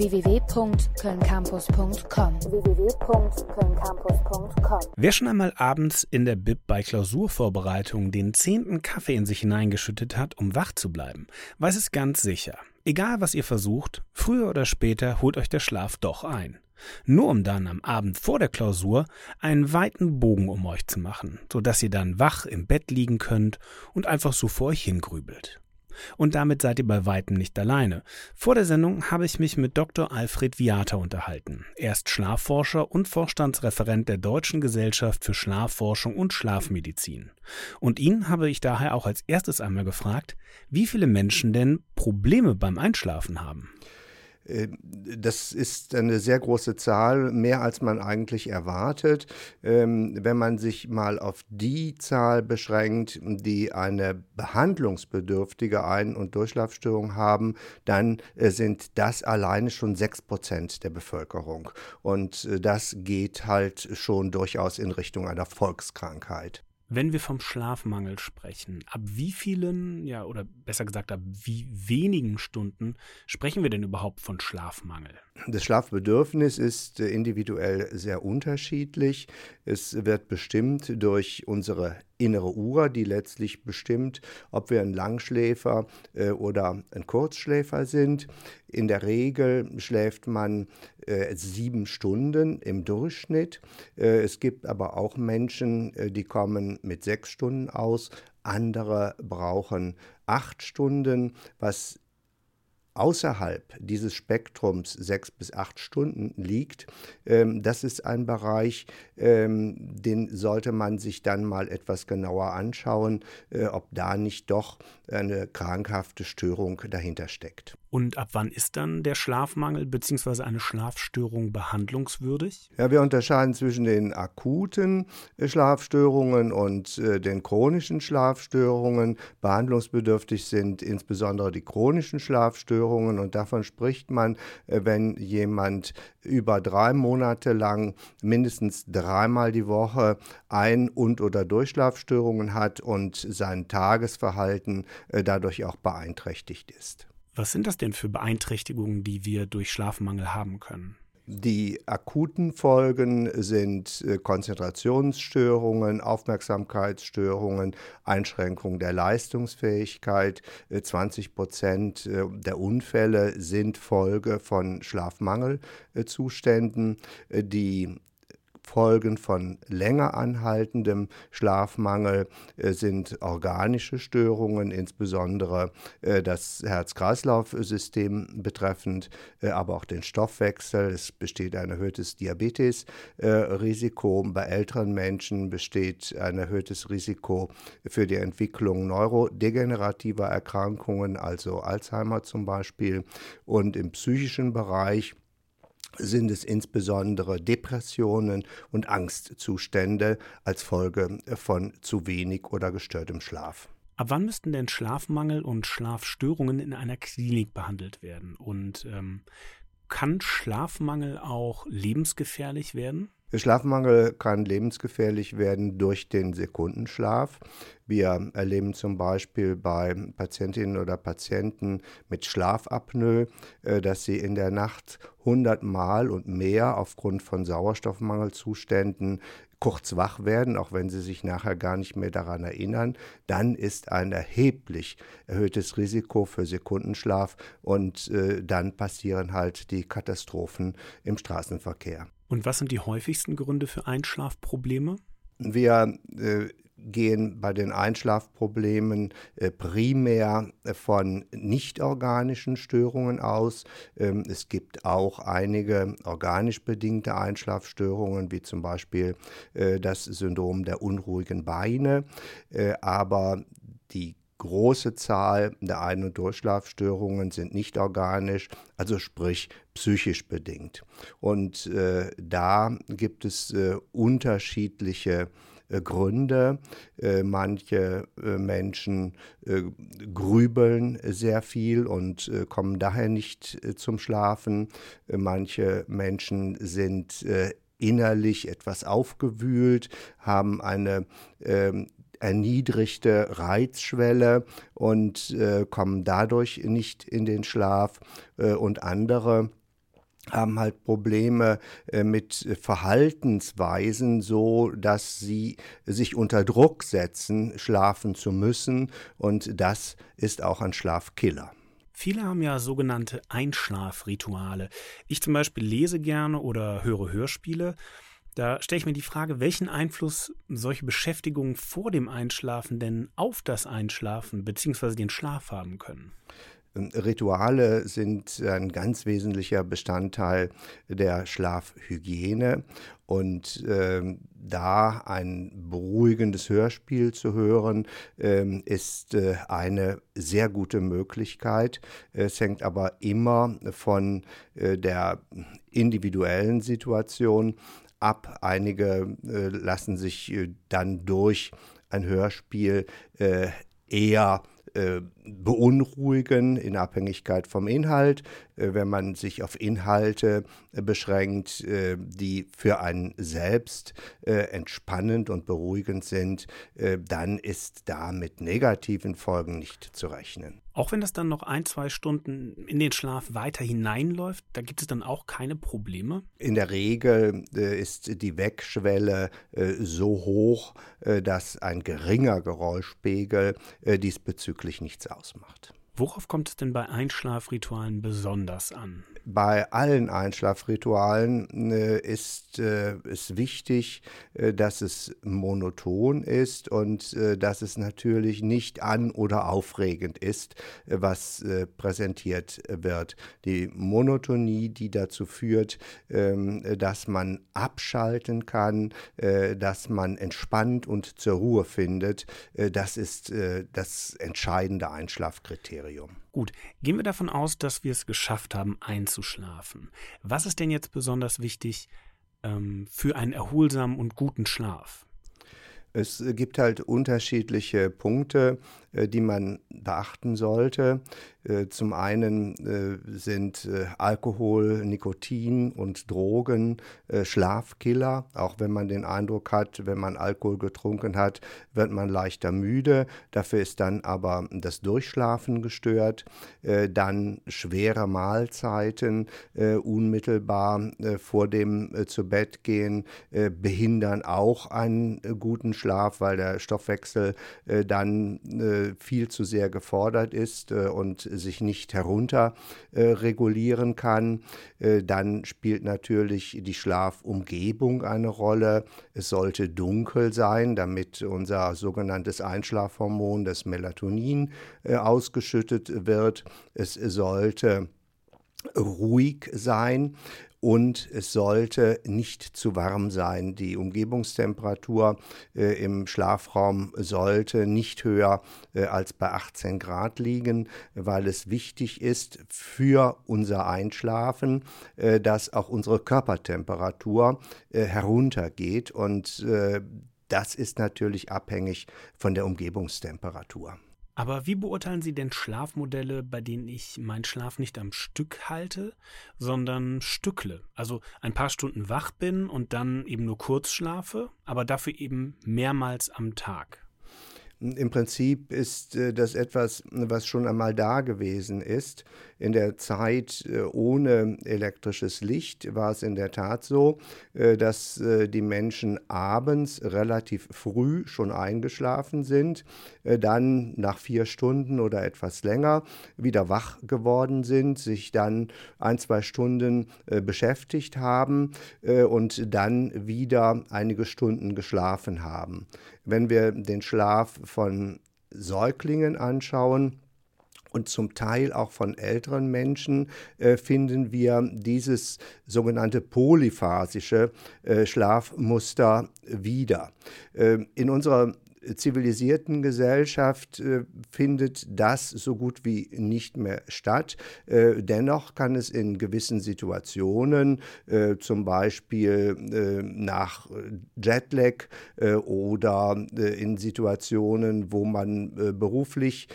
www.kölncampus.com. www.kölncampus.com. Wer schon einmal abends in der Bib bei Klausurvorbereitung den zehnten Kaffee in sich hineingeschüttet hat, um wach zu bleiben, weiß es ganz sicher. Egal was ihr versucht, früher oder später holt euch der Schlaf doch ein. Nur um dann am Abend vor der Klausur einen weiten Bogen um euch zu machen, so dass ihr dann wach im Bett liegen könnt und einfach so vor euch hingrübelt. Und damit seid ihr bei weitem nicht alleine. Vor der Sendung habe ich mich mit Dr. Alfred Viata unterhalten. Er ist Schlafforscher und Vorstandsreferent der Deutschen Gesellschaft für Schlafforschung und Schlafmedizin. Und ihn habe ich daher auch als erstes einmal gefragt, wie viele Menschen denn Probleme beim Einschlafen haben. Äh, das ist eine sehr große Zahl, mehr als man eigentlich erwartet. Ähm, wenn man sich mal auf die Zahl beschränkt, die eine behandlungsbedürftige Ein- und Durchschlafstörung haben, dann äh, sind das alleine schon sechs Prozent der Bevölkerung. Und äh, das geht halt schon durchaus in Richtung einer Volkskrankheit. Wenn wir vom Schlafmangel sprechen, ab wie vielen, ja, oder besser gesagt, ab wie wenigen Stunden sprechen wir denn überhaupt von Schlafmangel? Das Schlafbedürfnis ist äh, individuell sehr unterschiedlich. Es wird bestimmt durch unsere innere Uhr, die letztlich bestimmt, ob wir ein Langschläfer äh, oder ein Kurzschläfer sind. In der Regel schläft man äh, sieben Stunden im Durchschnitt. Es gibt aber auch Menschen, die kommen mit sechs Stunden aus. Andere brauchen acht Stunden, was außerhalb dieses Spektrums sechs bis acht Stunden liegt, ähm, das ist ein Bereich, ähm, den sollte man sich dann mal etwas genauer anschauen, äh, ob da nicht doch eine krankhafte Störung dahinter steckt. Und ab wann ist dann der Schlafmangel bzw. eine Schlafstörung behandlungswürdig? Ja, wir unterscheiden zwischen den akuten äh, Schlafstörungen und äh, den chronischen Schlafstörungen. Behandlungsbedürftig sind insbesondere die chronischen Schlafstörungen und davon spricht man, äh, wenn jemand über drei Monate lang mindestens dreimal die Woche Ein- und oder Durchschlafstörungen hat und sein Tagesverhalten äh, dadurch auch beeinträchtigt ist. Was sind das denn für Beeinträchtigungen, die wir durch Schlafmangel haben können? Die akuten Folgen sind äh, Konzentrationsstörungen, Aufmerksamkeitsstörungen, Einschränkung der Leistungsfähigkeit. 20 äh, Prozent der Unfälle sind Folge von Schlafmangelzuständen. Die Folgen von länger anhaltendem Schlafmangel äh, sind organische Störungen, insbesondere äh, das Herz-Kreislauf-System betreffend, äh, aber auch den Stoffwechsel. Es besteht ein erhöhtes Diabetesrisiko. Bei älteren Menschen besteht ein erhöhtes Risiko für die Entwicklung neurodegenerativer Erkrankungen, also Alzheimer zum Beispiel. Und im psychischen Bereich sind es insbesondere Depressionen und Angstzustände als Folge von zu wenig oder gestörtem Schlaf. Ab wann müssten denn Schlafmangel und Schlafstörungen in einer Klinik behandelt werden? Und ähm, kann Schlafmangel auch lebensgefährlich werden? Schlafmangel kann lebensgefährlich werden durch den Sekundenschlaf. Wir erleben zum Beispiel bei Patientinnen oder Patienten mit Schlafapnoe, äh, dass sie in der Nacht 100 Mal und mehr aufgrund von Sauerstoffmangelzuständen kurz wach werden, auch wenn sie sich nachher gar nicht mehr daran erinnern, dann ist ein erheblich erhöhtes Risiko für Sekundenschlaf und äh, dann passieren halt die Katastrophen im Straßenverkehr. Und was sind die häufigsten Gründe für Einschlafprobleme? Wir äh, gehen bei den Einschlafproblemen äh, primär von nichtorganischen Störungen aus. Ähm, es gibt auch einige organisch bedingte Einschlafstörungen, wie zum Beispiel äh, das Syndrom der unruhigen Beine. Äh, aber die große Zahl der Ein- und Durchschlafstörungen sind nicht organisch, also sprich psychisch bedingt. Und äh, da gibt es äh, unterschiedliche äh, Gründe. Äh, manche äh, Menschen grübeln sehr viel und kommen daher nicht zum Schlafen. manche Menschen sind innerlich etwas aufgewühlt, haben eine ähm, erniedrigte Reizschwelle und äh, kommen dadurch nicht in den Schlaf. Äh, und andere haben halt Probleme äh, mit Verhaltensweisen, so dass sie sich unter Druck setzen, schlafen zu müssen und das ist auch ein Schlafkiller. Viele haben ja sogenannte Einschlafrituale. Ich zum Beispiel lese gerne oder höre Hörspiele. Da stelle ich mir die Frage, welchen Einfluss solche Beschäftigungen vor dem Einschlafen denn auf das Einschlafen bzw. den Schlaf haben können. Rituale sind ein ganz wesentlicher Bestandteil der Schlafhygiene und äh, da ein beruhigendes Hörspiel zu hören, äh, ist äh, eine sehr gute Möglichkeit. Es hängt aber immer von äh, der individuellen Situation ab. Einige äh, lassen sich äh, dann durch ein Hörspiel eher äh, beunruhigen in Abhängigkeit vom Inhalt. Äh, wenn man sich auf Inhalte äh, beschränkt, die für einen selbst entspannend und beruhigend sind, dann ist da mit negativen Folgen nicht zu rechnen. Auch wenn das dann noch ein, zwei Stunden in den Schlaf weiter hineinläuft, da gibt es dann auch keine Probleme? In der Regel ist die Wegschwelle so hoch, dass ein geringer Geräuschpegel diesbezüglich nichts ausmacht ausmacht. Worauf kommt es denn bei Einschlafritualen besonders an? Bei allen Einschlafritualen äh, ist äh, es wichtig, äh, dass es monoton ist und äh, dass es natürlich nicht an- oder aufregend ist, äh, was äh, präsentiert wird. Die Monotonie, die dazu führt, ähm, dass man abschalten kann, dass man entspannt und zur Ruhe findet, das ist das entscheidende Einschlafkriterium. Kriterium. Gut, gehen wir davon aus, dass wir es geschafft haben, einzuschlafen. Was ist denn jetzt besonders wichtig ähm, für einen erholsamen und guten Schlaf? Es gibt halt unterschiedliche Punkte, die man beachten sollte. Äh, zum einen äh, sind Alkohol, Nikotin und Drogen Schlafkiller. Auch wenn man den Eindruck hat, wenn man Alkohol getrunken hat, wird man leichter müde. Dafür ist dann aber das Durchschlafen gestört. Dann schwere Mahlzeiten unmittelbar vor dem zu Bett gehen behindern auch einen guten Schlaf, weil der Stoffwechsel dann viel zu sehr gefordert ist äh, und sich nicht herunter äh, kann. Äh, dann spielt natürlich die Schlafumgebung eine Rolle. Es sollte dunkel sein, damit unser sogenanntes Einschlafhormon, das Melatonin, ausgeschüttet wird. Es sollte ruhig sein und es sollte nicht zu warm sein. Die Umgebungstemperatur äh, im Schlafraum sollte nicht höher äh, als bei 18 Grad liegen, weil es wichtig ist für unser Einschlafen, äh, dass auch unsere Körpertemperatur äh, heruntergeht und äh, das ist natürlich abhängig von der Umgebungstemperatur. Aber wie beurteilen Sie denn Schlafmodelle, bei denen ich meinen Schlaf nicht am Stück halte, sondern stückle? Also ein paar Stunden wach bin und dann eben nur kurz schlafe, aber dafür eben mehrmals am Tag. Im Prinzip ist äh, das etwas, was schon einmal da gewesen ist. In der Zeit äh, ohne elektrisches Licht war es in der Tat so, äh, dass die Menschen abends relativ früh schon eingeschlafen sind, dann nach vier Stunden oder etwas länger wieder wach geworden sind, sich dann ein, zwei Stunden beschäftigt haben und dann wieder einige Stunden geschlafen haben. Wenn wir den Schlaf von Säuglingen anschauen, und zum Teil auch von älteren Menschen äh, finden wir dieses sogenannte polyphasische äh, Schlafmuster wieder. Äh, in unserer zivilisierten Gesellschaft äh, findet das so gut wie nicht mehr statt. Äh, dennoch kann es in gewissen Situationen, äh, zum Beispiel äh, nach Jetlag äh, oder äh, in Situationen, wo man beruflich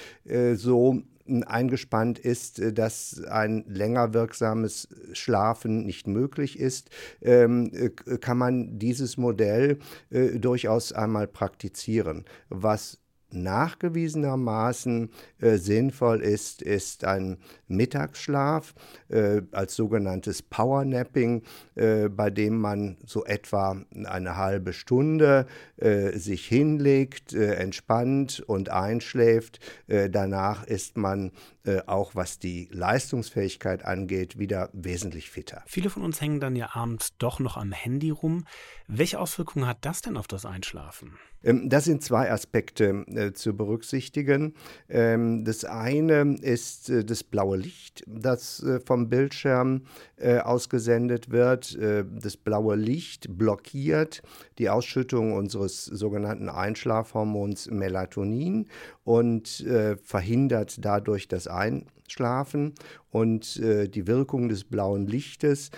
so eingespannt ist, äh, dass ein länger wirksames Schlafen nicht möglich ist, ähm, äh, kann man dieses Modell äh, durchaus einmal praktizieren. Was nachgewiesenermaßen äh, sinnvoll ist, ist ein Mittagsschlaf äh, als sogenanntes Powernapping, äh, bei dem man so etwa eine halbe Stunde äh, sich hinlegt, äh, entspannt und einschläft. Äh, danach ist man auch was die Leistungsfähigkeit angeht, wieder wesentlich fitter. Viele von uns hängen dann ja abends doch noch am Handy rum. Welche Auswirkungen hat das denn auf das Einschlafen? Ähm, das sind zwei Aspekte äh, zu berücksichtigen. Ähm, das eine ist äh, das blaue Licht, das äh, vom Bildschirm äh, ausgesendet wird. Äh, das blaue Licht blockiert die Ausschüttung unseres sogenannten Einschlafhormons Melatonin und äh, verhindert dadurch das Einschlafen. Und die Wirkung des blauen Lichtes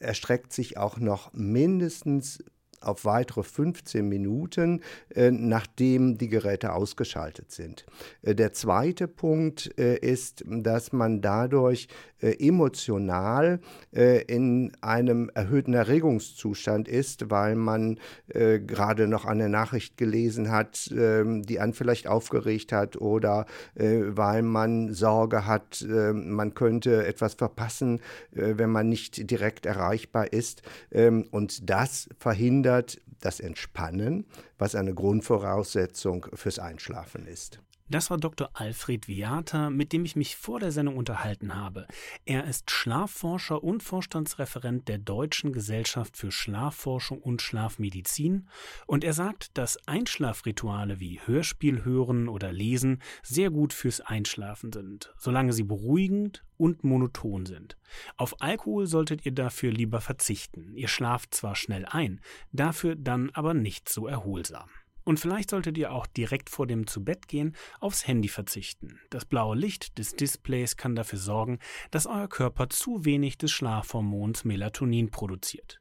erstreckt sich auch noch mindestens auf weitere 15 Minuten, äh, nachdem die Geräte ausgeschaltet sind. Äh, der zweite Punkt äh, ist, dass man dadurch emotional in einem erhöhten Erregungszustand ist, weil man gerade noch eine Nachricht gelesen hat, ähm, die einen vielleicht aufgeregt hat oder weil man Sorge hat, man könnte etwas verpassen, wenn man nicht direkt erreichbar ist. Ähm, und das verhindert das Entspannen, was eine Grundvoraussetzung fürs Einschlafen ist. Das war Dr. Alfred Viata, mit dem ich mich vor der Sendung unterhalten habe. Er ist Schlafforscher und Vorstandsreferent der Deutschen Gesellschaft für Schlafforschung und Schlafmedizin und er sagt, dass Einschlafrituale wie Hörspiel hören oder lesen sehr gut fürs Einschlafen sind, solange sie beruhigend und monoton sind. Auf Alkohol solltet ihr dafür lieber verzichten. Ihr schlaft zwar schnell ein, dafür dann aber nicht so erholsam. Und vielleicht solltet ihr auch direkt vor dem Zubettgehen aufs Handy verzichten. Das blaue Licht des Displays kann dafür sorgen, dass euer Körper zu wenig des Schlafhormons Melatonin produziert.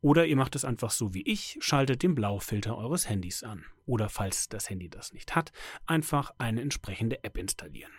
Oder ihr macht es einfach so wie ich, schaltet den Blaufilter eures Handys an. Oder falls das Handy das nicht hat, einfach eine entsprechende App installieren.